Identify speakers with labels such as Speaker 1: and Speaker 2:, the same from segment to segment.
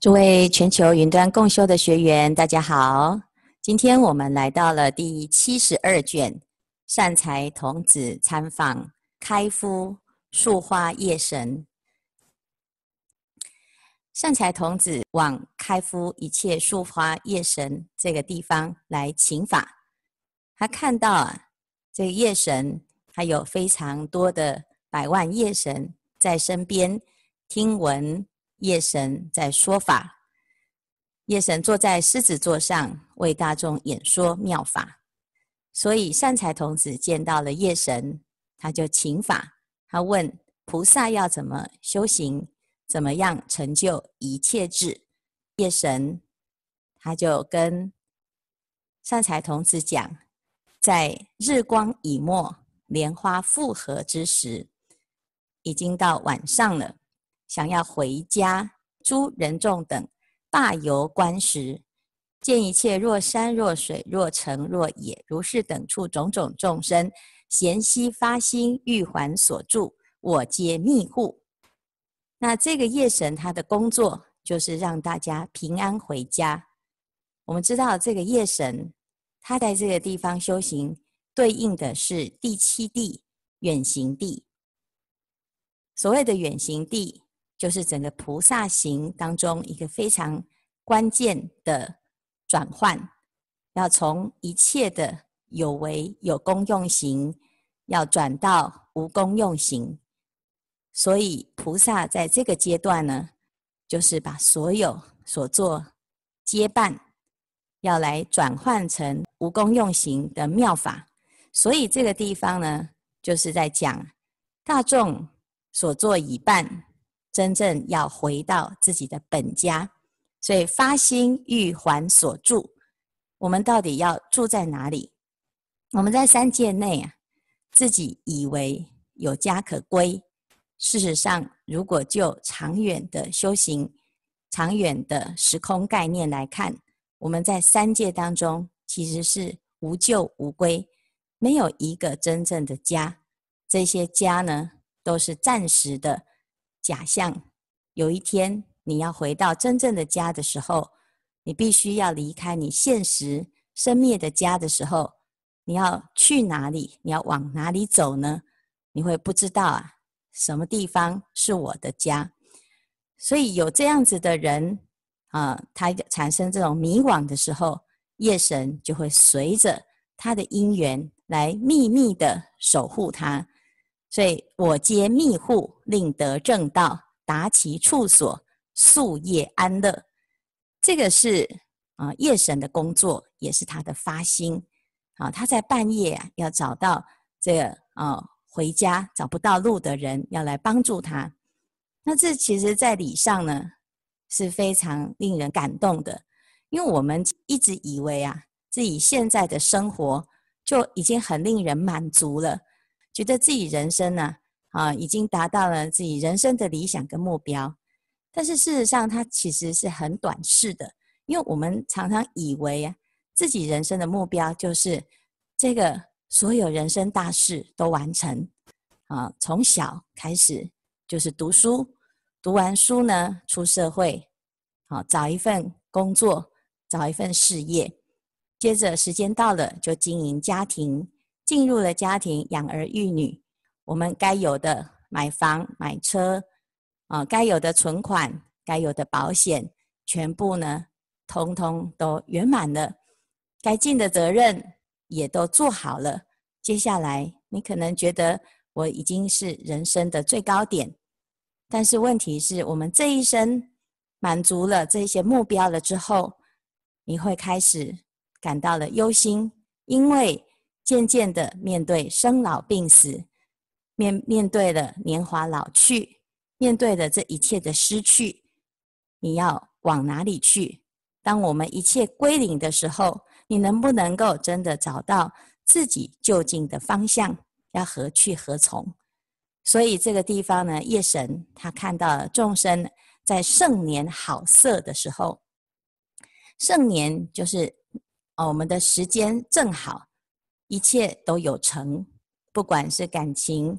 Speaker 1: 诸位全球云端共修的学员，大家好。今天我们来到了第七十二卷，善财童子参访开敷树花夜神。善财童子往开敷一切树花夜神这个地方来请法，他看到啊，这个夜神还有非常多的百万夜神在身边听闻。夜神在说法，夜神坐在狮子座上为大众演说妙法，所以善财童子见到了夜神，他就请法，他问菩萨要怎么修行，怎么样成就一切智？夜神他就跟善财童子讲，在日光已没、莲花复合之时，已经到晚上了。想要回家，诸人众等罢游观时，见一切若山若水若城若野，如是等处种种众生，咸悉发心欲还所住，我皆密护。那这个夜神他的工作就是让大家平安回家。我们知道这个夜神，他在这个地方修行，对应的是第七地远行地。所谓的远行地。就是整个菩萨行当中一个非常关键的转换，要从一切的有为有功用行，要转到无功用行。所以菩萨在这个阶段呢，就是把所有所做皆办，要来转换成无功用行的妙法。所以这个地方呢，就是在讲大众所做已办。真正要回到自己的本家，所以发心欲还所住。我们到底要住在哪里？我们在三界内啊，自己以为有家可归。事实上，如果就长远的修行、长远的时空概念来看，我们在三界当中其实是无救无归，没有一个真正的家。这些家呢，都是暂时的。假象，有一天你要回到真正的家的时候，你必须要离开你现实生灭的家的时候，你要去哪里？你要往哪里走呢？你会不知道啊，什么地方是我的家？所以有这样子的人啊，他产生这种迷惘的时候，夜神就会随着他的因缘来秘密的守护他。所以我皆密护，令得正道，达其处所，宿夜安乐。这个是啊，夜神的工作，也是他的发心啊。他在半夜啊，要找到这个啊回家找不到路的人，要来帮助他。那这其实，在理上呢，是非常令人感动的，因为我们一直以为啊，自己现在的生活就已经很令人满足了。觉得自己人生呢，啊，已经达到了自己人生的理想跟目标，但是事实上，它其实是很短视的，因为我们常常以为啊，自己人生的目标就是这个所有人生大事都完成，啊，从小开始就是读书，读完书呢，出社会，好，找一份工作，找一份事业，接着时间到了就经营家庭。进入了家庭，养儿育女，我们该有的买房买车，啊，该有的存款，该有的保险，全部呢，通通都圆满了。该尽的责任也都做好了。接下来，你可能觉得我已经是人生的最高点，但是问题是我们这一生满足了这些目标了之后，你会开始感到了忧心，因为。渐渐的面对生老病死，面面对了年华老去，面对了这一切的失去，你要往哪里去？当我们一切归零的时候，你能不能够真的找到自己究竟的方向？要何去何从？所以这个地方呢，夜神他看到了众生在盛年好色的时候，盛年就是哦，我们的时间正好。一切都有成，不管是感情、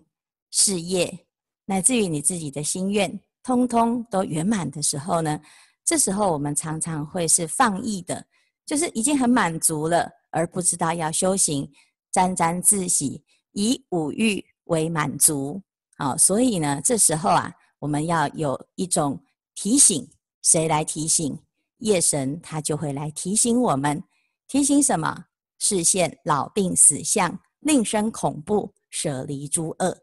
Speaker 1: 事业，乃至于你自己的心愿，通通都圆满的时候呢，这时候我们常常会是放逸的，就是已经很满足了，而不知道要修行，沾沾自喜，以五欲为满足。好，所以呢，这时候啊，我们要有一种提醒，谁来提醒？夜神他就会来提醒我们，提醒什么？视现老病死相，令生恐怖，舍离诸恶。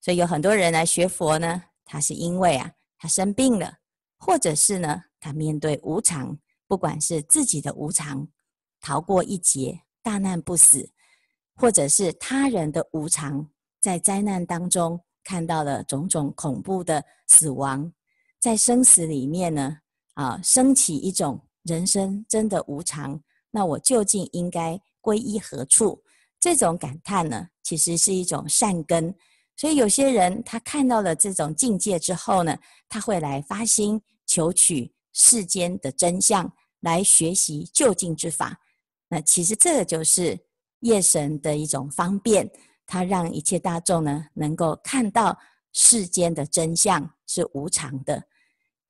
Speaker 1: 所以有很多人来学佛呢，他是因为啊，他生病了，或者是呢，他面对无常，不管是自己的无常，逃过一劫，大难不死，或者是他人的无常，在灾难当中看到了种种恐怖的死亡，在生死里面呢。啊，升起一种人生真的无常，那我究竟应该皈依何处？这种感叹呢，其实是一种善根。所以有些人他看到了这种境界之后呢，他会来发心求取世间的真相，来学习究竟之法。那其实这个就是夜神的一种方便，他让一切大众呢能够看到世间的真相是无常的。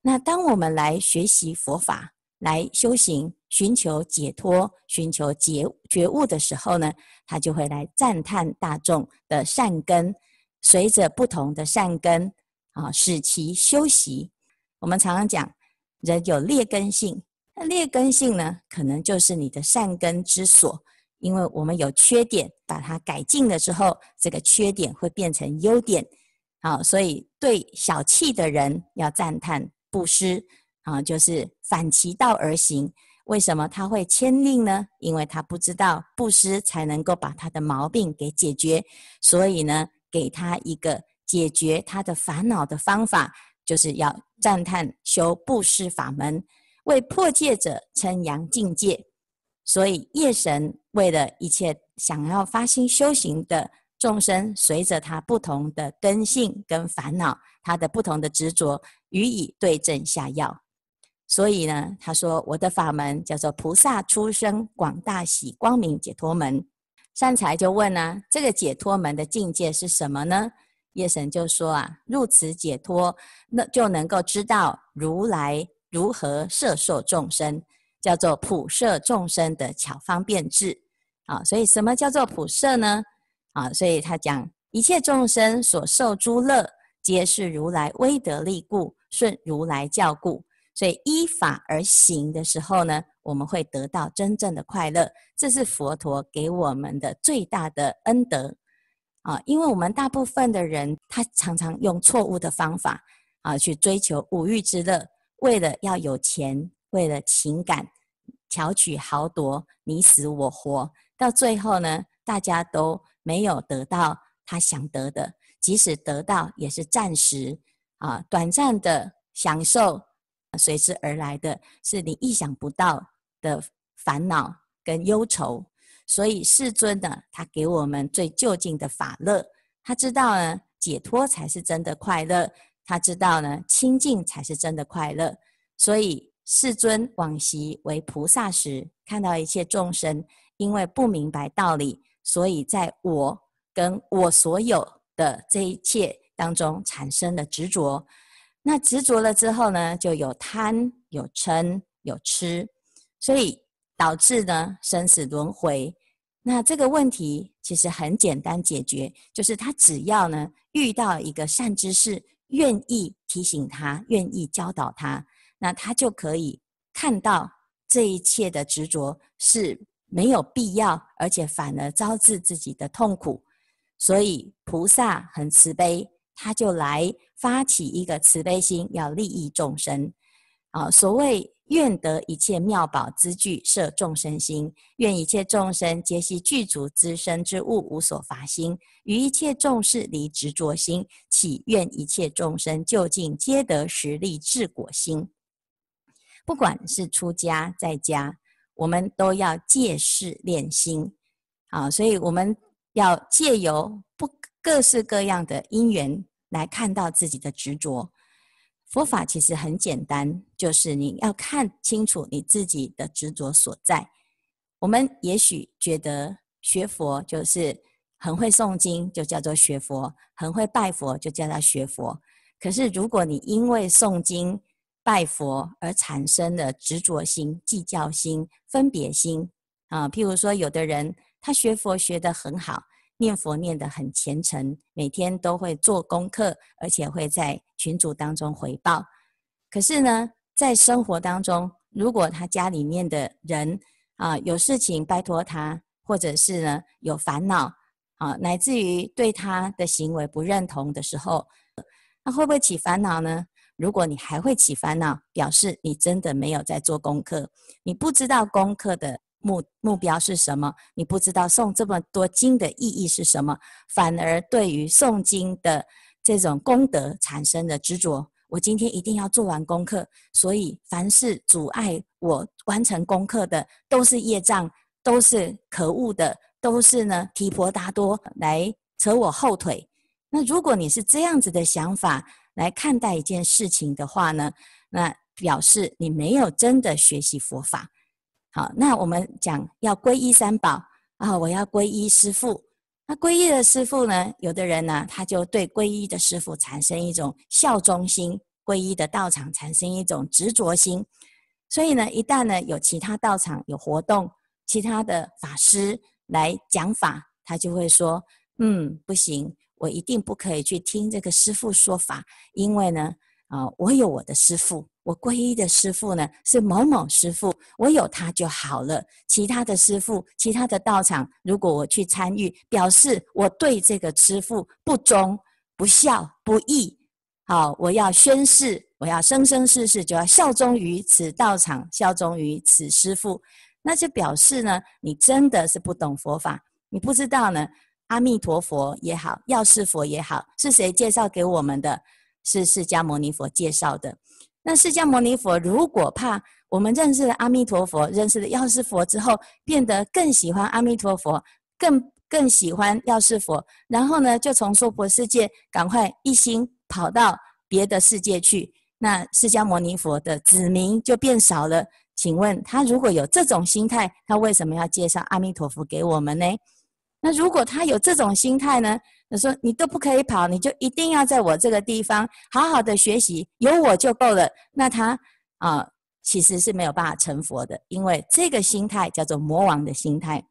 Speaker 1: 那当我们来学习佛法、来修行、寻求解脱、寻求觉觉悟的时候呢，他就会来赞叹大众的善根，随着不同的善根啊，使其修习。我们常常讲，人有劣根性，那劣根性呢，可能就是你的善根之所。因为我们有缺点，把它改进了之后，这个缺点会变成优点。好，所以对小气的人要赞叹。布施啊，就是反其道而行。为什么他会迁令呢？因为他不知道布施才能够把他的毛病给解决，所以呢，给他一个解决他的烦恼的方法，就是要赞叹修布施法门，为破戒者称扬境界。所以夜神为了一切想要发心修行的众生，随着他不同的根性跟烦恼，他的不同的执着。予以对症下药，所以呢，他说我的法门叫做菩萨出生广大喜光明解脱门。善财就问呢、啊，这个解脱门的境界是什么呢？夜神就说啊，入此解脱，那就能够知道如来如何摄受众生，叫做普摄众生的巧方便智。啊，所以什么叫做普摄呢？啊，所以他讲一切众生所受诸乐，皆是如来威德力故。顺如来教故，所以依法而行的时候呢，我们会得到真正的快乐。这是佛陀给我们的最大的恩德啊！因为我们大部分的人，他常常用错误的方法啊去追求五欲之乐，为了要有钱，为了情感，巧取豪夺，你死我活，到最后呢，大家都没有得到他想得的，即使得到，也是暂时。啊，短暂的享受，随之而来的是你意想不到的烦恼跟忧愁。所以世尊呢，他给我们最究竟的法乐，他知道呢，解脱才是真的快乐，他知道呢，清净才是真的快乐。所以世尊往昔为菩萨时，看到一切众生因为不明白道理，所以在我跟我所有的这一切。当中产生了执着，那执着了之后呢，就有贪、有嗔、有痴，所以导致呢生死轮回。那这个问题其实很简单解决，就是他只要呢遇到一个善知识，愿意提醒他，愿意教导他，那他就可以看到这一切的执着是没有必要，而且反而招致自己的痛苦。所以菩萨很慈悲。他就来发起一个慈悲心，要利益众生。啊，所谓愿得一切妙宝资具摄众生心，愿一切众生皆系具足资身之物，无所乏心。于一切众事离执着心，祈愿一切众生究竟皆得实力智果心。不管是出家在家，我们都要借事练心。啊，所以我们要借由不。各式各样的因缘来看到自己的执着，佛法其实很简单，就是你要看清楚你自己的执着所在。我们也许觉得学佛就是很会诵经，就叫做学佛；很会拜佛，就叫他学佛。可是如果你因为诵经拜佛而产生的执着心、计较心、分别心啊。譬如说，有的人他学佛学得很好，念佛念得很虔诚，每天都会做功课，而且会在群组当中回报。可是呢，在生活当中，如果他家里面的人啊有事情拜托他，或者是呢有烦恼啊，乃至于对他的行为不认同的时候，那会不会起烦恼呢？如果你还会起烦恼，表示你真的没有在做功课，你不知道功课的目目标是什么，你不知道诵这么多经的意义是什么，反而对于诵经的这种功德产生的执着。我今天一定要做完功课，所以凡是阻碍我完成功课的，都是业障，都是可恶的，都是呢提婆达多来扯我后腿。那如果你是这样子的想法来看待一件事情的话呢，那表示你没有真的学习佛法。好，那我们讲要皈依三宝啊，我要皈依师父。那皈依的师父呢？有的人呢，他就对皈依的师父产生一种效忠心，皈依的道场产生一种执着心。所以呢，一旦呢有其他道场有活动，其他的法师来讲法，他就会说：“嗯，不行，我一定不可以去听这个师父说法，因为呢，啊，我有我的师父。”我皈依的师父呢，是某某师父，我有他就好了。其他的师父、其他的道场，如果我去参与，表示我对这个师父不忠、不孝、不义。好，我要宣誓，我要生生世世就要效忠于此道场，效忠于此师父。那就表示呢，你真的是不懂佛法，你不知道呢，阿弥陀佛也好，药师佛也好，是谁介绍给我们的？是释迦牟尼佛介绍的。那释迦牟尼佛如果怕我们认识了阿弥陀佛，认识了药师佛之后，变得更喜欢阿弥陀佛，更更喜欢药师佛，然后呢，就从娑婆世界赶快一心跑到别的世界去，那释迦牟尼佛的子民就变少了。请问他如果有这种心态，他为什么要介绍阿弥陀佛给我们呢？那如果他有这种心态呢？他说：“你都不可以跑，你就一定要在我这个地方好好的学习，有我就够了。”那他啊，其实是没有办法成佛的，因为这个心态叫做魔王的心态。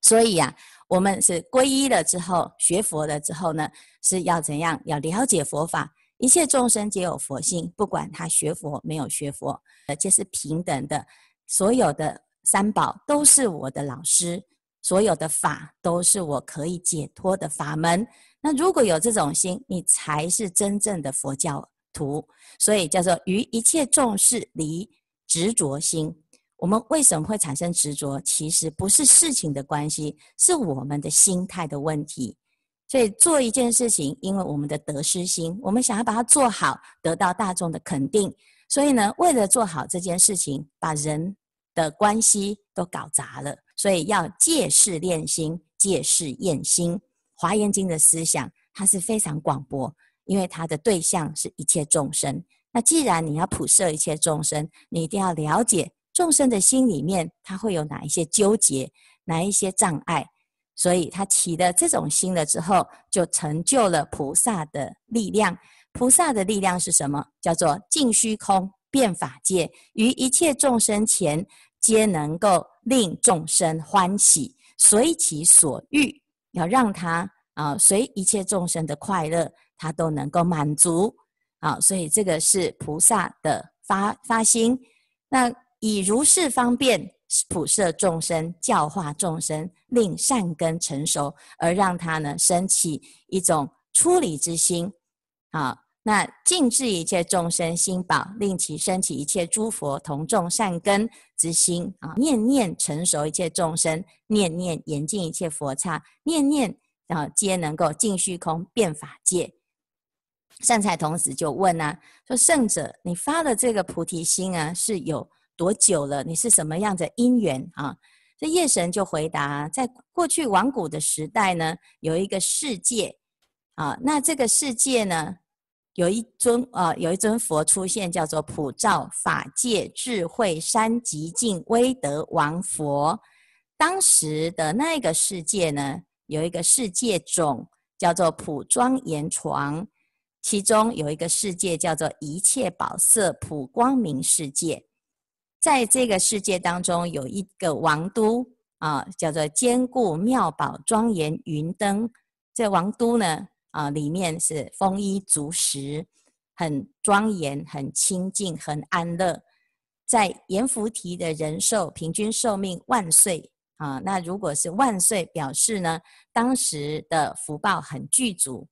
Speaker 1: 所以呀、我们是皈依了之后，学佛了之后呢，是要怎样？要了解佛法，一切众生皆有佛性，不管他学佛没有学佛，而且是平等的。所有的三宝都是我的老师。所有的法都是我可以解脱的法门。那如果有这种心，你才是真正的佛教徒。所以叫做于一切众事离执着心。我们为什么会产生执着？其实不是事情的关系，是我们的心态的问题。所以做一件事情，因为我们的得失心，我们想要把它做好，得到大众的肯定。所以呢，为了做好这件事情，把人的关系都搞砸了。所以要借事练心，借事验心。华严经的思想，它是非常广博，因为它的对象是一切众生。那既然你要普摄一切众生，你一定要了解众生的心里面，它会有哪一些纠结，哪一些障碍。所以他起了这种心了之后，就成就了菩萨的力量。菩萨的力量是什么？叫做尽虚空，遍法界，于一切众生前。皆能够令众生欢喜，随其所欲，要让他啊随一切众生的快乐，他都能够满足啊。所以这个是菩萨的发发心。那以如是方便普摄众生，教化众生，令善根成熟，而让他呢生起一种出离之心啊。那尽治一切众生心宝，令其生起一切诸佛同种善根之心啊！念念成熟一切众生，念念严净一切佛刹，念念啊皆能够尽虚空变法界。善财童子就问啊，说圣者，你发的这个菩提心啊，是有多久了？你是什么样的因缘啊？这夜神就回答，在过去往古的时代呢，有一个世界啊，那这个世界呢？有一尊、呃，有一尊佛出现，叫做普照法界智慧三极净威德王佛。当时的那个世界呢，有一个世界种叫做普庄严床。其中有一个世界叫做一切宝色普光明世界，在这个世界当中有一个王都啊，叫做坚固妙宝庄严云灯。这王都呢啊，里面是丰衣足食，很庄严、很清净、很安乐。在阎浮提的人寿平均寿命万岁啊，那如果是万岁，表示呢当时的福报很具足。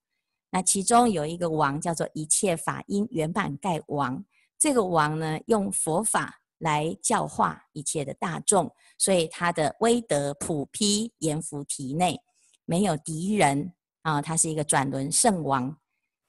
Speaker 1: 那其中有一个王叫做一切法因圆满盖王，这个王呢用佛法来教化一切的大众，所以他的威德普披阎浮提内，没有敌人啊，他是一个转轮圣王。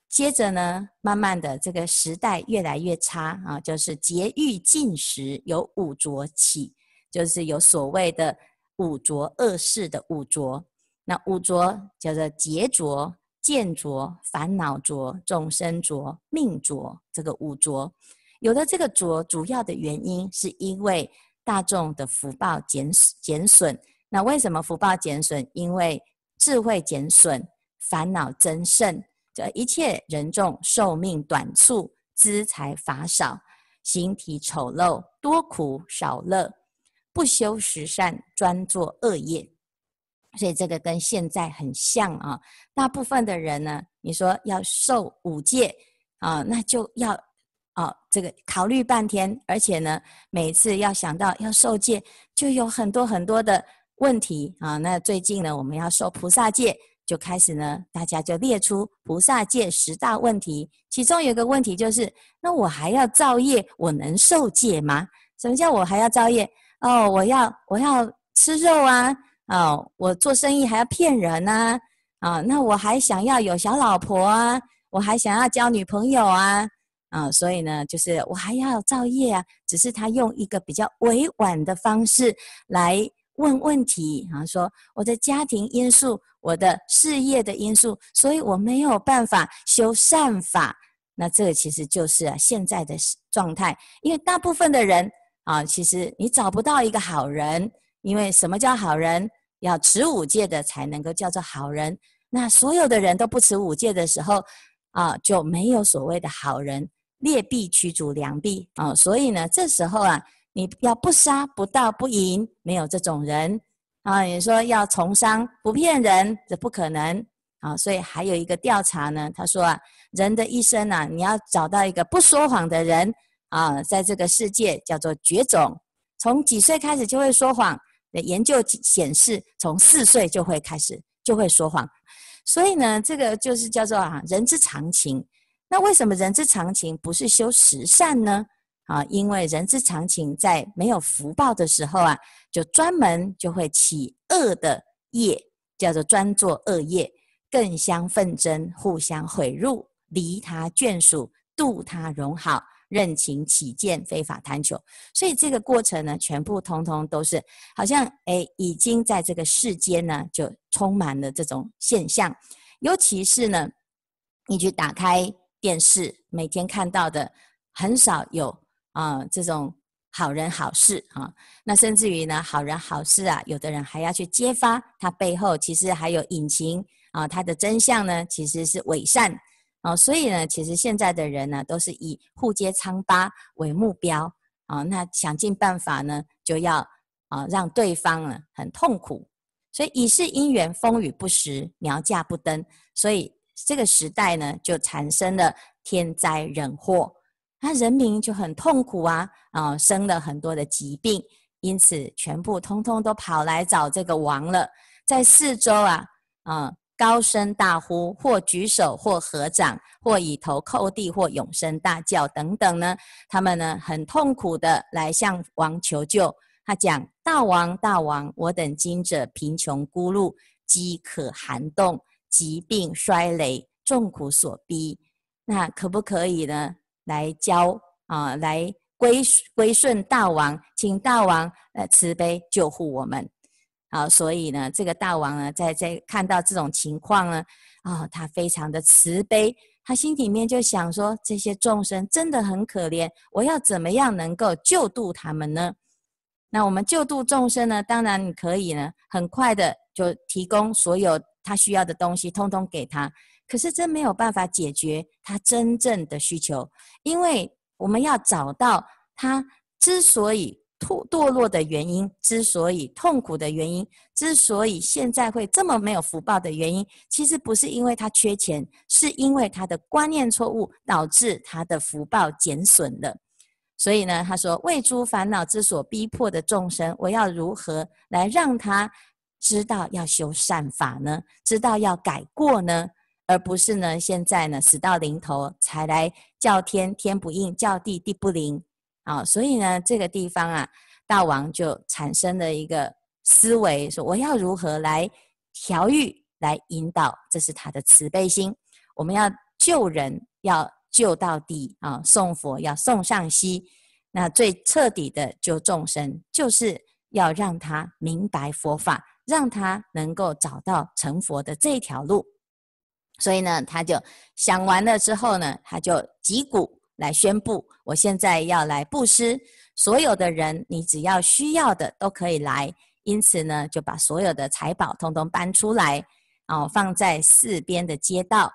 Speaker 1: 接着呢，慢慢的这个时代越来越差啊，就是劫欲尽时有五浊起，就是有所谓的五浊恶世的五浊。那五浊叫做劫浊。见浊、烦恼浊、众生浊、命浊，这个五浊，有了这个浊，主要的原因是因为大众的福报减减损。那为什么福报减损？因为智慧减损，烦恼增盛，这一切人众寿命短促，资财法少，形体丑陋，多苦少乐，不修十善，专做恶业。所以这个跟现在很像啊，大部分的人呢，你说要受五戒啊，那就要啊这个考虑半天，而且呢，每次要想到要受戒，就有很多很多的问题啊。那最近呢，我们要受菩萨戒，就开始呢，大家就列出菩萨戒十大问题，其中有一个问题就是，那我还要造业，我能受戒吗？什么叫我还要造业？哦，我要我要吃肉啊。哦，我做生意还要骗人呐！啊，啊，那我还想要有小老婆啊，我还想要交女朋友啊，啊，所以呢，就是我还要造业啊，只是他用一个比较委婉的方式来问问题啊，说我的家庭因素，我的事业的因素，所以我没有办法修善法。那这个其实就是啊现在的状态，因为大部分的人啊，其实你找不到一个好人，因为什么叫好人？要持五戒的才能够叫做好人。那所有的人都不持五戒的时候，啊，就没有所谓的好人。劣币驱逐良币啊，所以呢，这时候啊，你要不杀不盗不淫，没有这种人啊。你说要从商不骗人，这不可能啊。所以还有一个调查呢，他说啊，人的一生啊，你要找到一个不说谎的人啊，在这个世界叫做绝种，从几岁开始就会说谎。研究显示，从四岁就会开始就会说谎，所以呢，这个就是叫做啊人之常情。那为什么人之常情不是修十善呢？啊，因为人之常情在没有福报的时候啊，就专门就会起恶的业，叫做专做恶业，更相纷争，互相毁辱，离他眷属，度他荣好。任情起见，非法贪求，所以这个过程呢，全部通通都是好像诶，已经在这个世间呢，就充满了这种现象。尤其是呢，你去打开电视，每天看到的很少有啊、呃、这种好人好事啊。那甚至于呢，好人好事啊，有的人还要去揭发他背后其实还有隐情啊，他的真相呢，其实是伪善。哦，所以呢，其实现在的人呢，都是以互揭疮疤为目标啊。那想尽办法呢，就要啊让对方呢很痛苦。所以以是因缘，风雨不时，苗稼不登。所以这个时代呢，就产生了天灾人祸，那人民就很痛苦啊啊，生了很多的疾病，因此全部通通都跑来找这个王了，在四周啊啊。高声大呼，或举手，或合掌，或以头叩地，或永声大叫，等等呢？他们呢很痛苦的来向王求救。他讲：大王，大王，我等今者贫穷孤露，饥渴寒冻，疾病衰羸，众苦所逼。那可不可以呢？来教啊，来归归顺大王，请大王呃慈悲救护我们。好，所以呢，这个大王呢，在在看到这种情况呢，啊、他非常的慈悲，他心里面就想说，这些众生真的很可怜，我要怎么样能够救度他们呢？那我们救度众生呢，当然你可以呢，很快的就提供所有他需要的东西，通通给他。可是真没有办法解决他真正的需求，因为我们要找到他之所以堕堕落的原因，之所以痛苦的原因，之所以现在会这么没有福报的原因，其实不是因为他缺钱，是因为他的观念错误导致他的福报减损了。所以呢，他说：“为诸烦恼之所逼迫的众生，我要如何来让他知道要修善法呢？知道要改过呢？而不是呢，现在呢死到临头才来叫天，天不应；叫地，地不灵。”啊，所以呢，这个地方啊，大王就产生了一个思维，说我要如何来调御、来引导，这是他的慈悲心。我们要救人，要救到底啊！送佛要送上西，那最彻底的救众生，就是要让他明白佛法，让他能够找到成佛的这条路。所以呢，他就想完了之后呢，他就击鼓。来宣布，我现在要来布施，所有的人，你只要需要的都可以来。因此呢，就把所有的财宝通通搬出来，哦，放在四边的街道，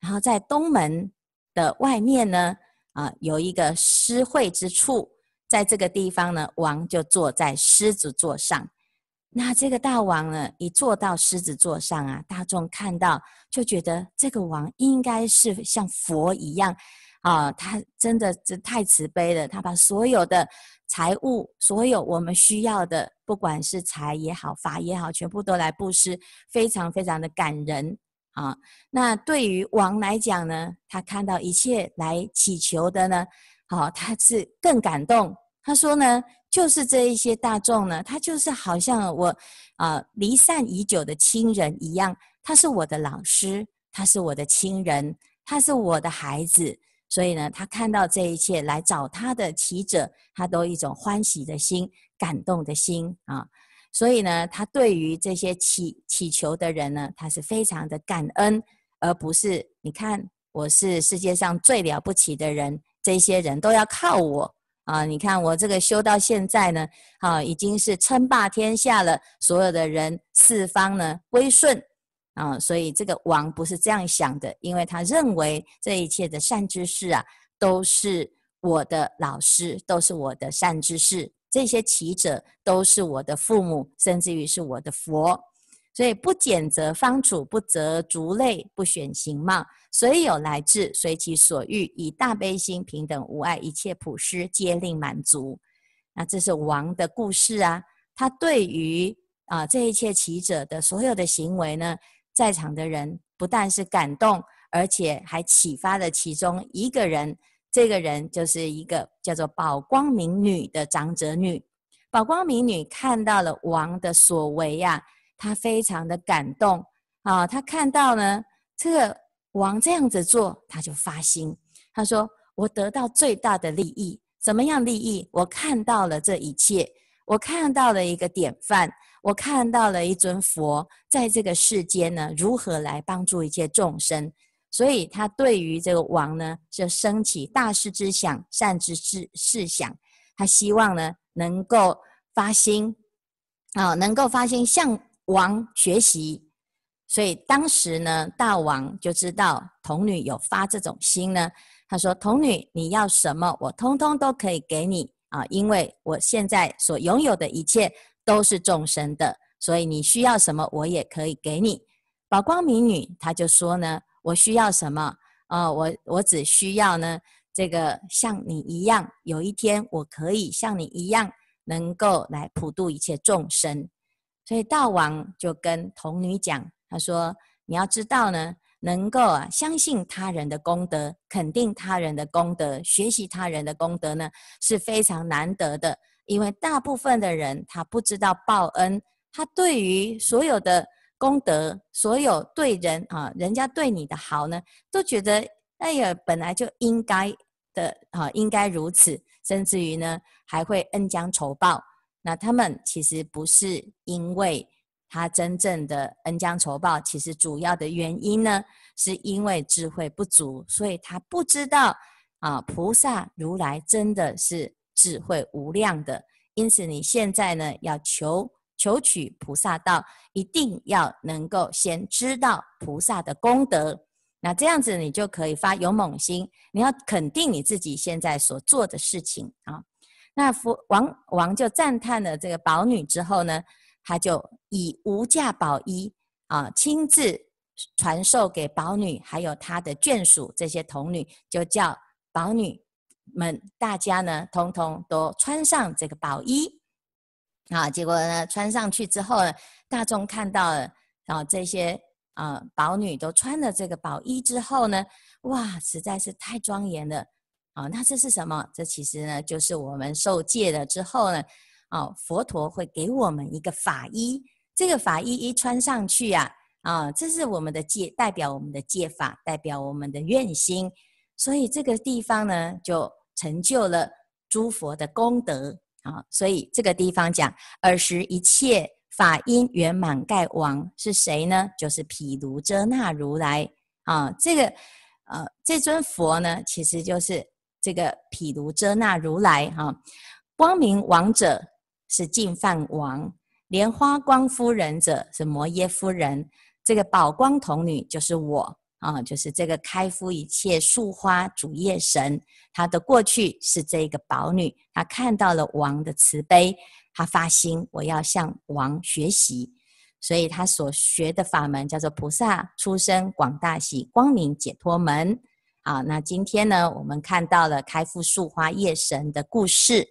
Speaker 1: 然后在东门的外面呢，啊，有一个施惠之处，在这个地方呢，王就坐在狮子座上。那这个大王呢，一坐到狮子座上啊，大众看到就觉得这个王应该是像佛一样。啊，他真的是太慈悲了。他把所有的财物，所有我们需要的，不管是财也好，法也好，全部都来布施，非常非常的感人啊。那对于王来讲呢，他看到一切来祈求的呢，好，他是更感动。他说呢，就是这一些大众呢，他就是好像我啊离散已久的亲人一样，他是我的老师，他是我的亲人，他是我的孩子。所以呢，他看到这一切来找他的祈者，他都一种欢喜的心、感动的心啊。所以呢，他对于这些祈祈求的人呢，他是非常的感恩，而不是你看我是世界上最了不起的人，这些人都要靠我啊。你看我这个修到现在呢，啊，已经是称霸天下了，所有的人四方呢归顺。啊，所以这个王不是这样想的，因为他认为这一切的善知识啊，都是我的老师，都是我的善知识，这些起者都是我的父母，甚至于是我的佛。所以不拣择方处，不择族类，不选形貌，随有来至，随其所欲，以大悲心平等无碍，一切普施，皆令满足。那这是王的故事啊，他对于啊这一切祈者的所有的行为呢，在场的人不但是感动，而且还启发了其中一个人。这个人就是一个叫做宝光明女的长者女。宝光明女看到了王的所为呀，她非常的感动啊。她看到呢，这个王这样子做，他就发心。他说：“我得到最大的利益，怎么样利益？我看到了这一切，我看到了一个典范。”我看到了一尊佛在这个世间呢，如何来帮助一切众生，所以他对于这个王呢，就升起大士之想、善知识事想，他希望呢能够发心啊，能够发心向王学习。所以当时呢，大王就知道童女有发这种心呢，他说：“童女，你要什么，我通通都可以给你啊，因为我现在所拥有的一切。”都是众生的，所以你需要什么，我也可以给你。宝光明女她就说呢，我需要什么？啊、我我只需要呢，这个像你一样，有一天我可以像你一样，能够来普度一切众生。所以大王就跟童女讲，他说：你要知道呢，能够啊相信他人的功德，肯定他人的功德，学习他人的功德呢，是非常难得的。因为大部分的人他不知道报恩，他对于所有的功德，所有对人啊，人家对你的好呢，都觉得哎呀，本来就应该的啊，应该如此，甚至于呢，还会恩将仇报。那他们其实不是因为他真正的恩将仇报，其实主要的原因呢，是因为智慧不足，所以他不知道啊，菩萨如来真的是。智慧无量的，因此你现在呢，要求求取菩萨道，一定要能够先知道菩萨的功德。那这样子你就可以发勇猛心，你要肯定你自己现在所做的事情啊。那佛王王就赞叹了这个宝女之后呢，他就以无价宝衣啊，亲自传授给宝女，还有她的眷属这些童女，就叫宝女们大家呢，通通都穿上这个宝衣啊。结果呢，穿上去之后呢，大众看到了啊，这些啊宝女都穿了这个宝衣之后呢，哇，实在是太庄严了。啊，那这是什么？这其实呢，就是我们受戒了之后呢，哦，佛陀会给我们一个法衣。这个法衣一穿上去啊，啊，这是我们的戒，代表我们的戒法，代表我们的愿心。所以这个地方呢，就成就了诸佛的功德啊。所以这个地方讲，尔时一切法衣圆满盖王是谁呢？就是毗卢遮那如来啊。这个呃，这尊佛呢，其实就是。这个毗卢遮那如来哈，光明王者是净饭王，莲花光夫人者是摩耶夫人，这个宝光童女就是我啊，就是这个开敷一切树花主业神，她的过去是这个宝女，她看到了王的慈悲，她发心我要向王学习，所以她所学的法门叫做菩萨出生广大喜光明解脱门。好，那今天呢，我们看到了开敷树花业神的故事。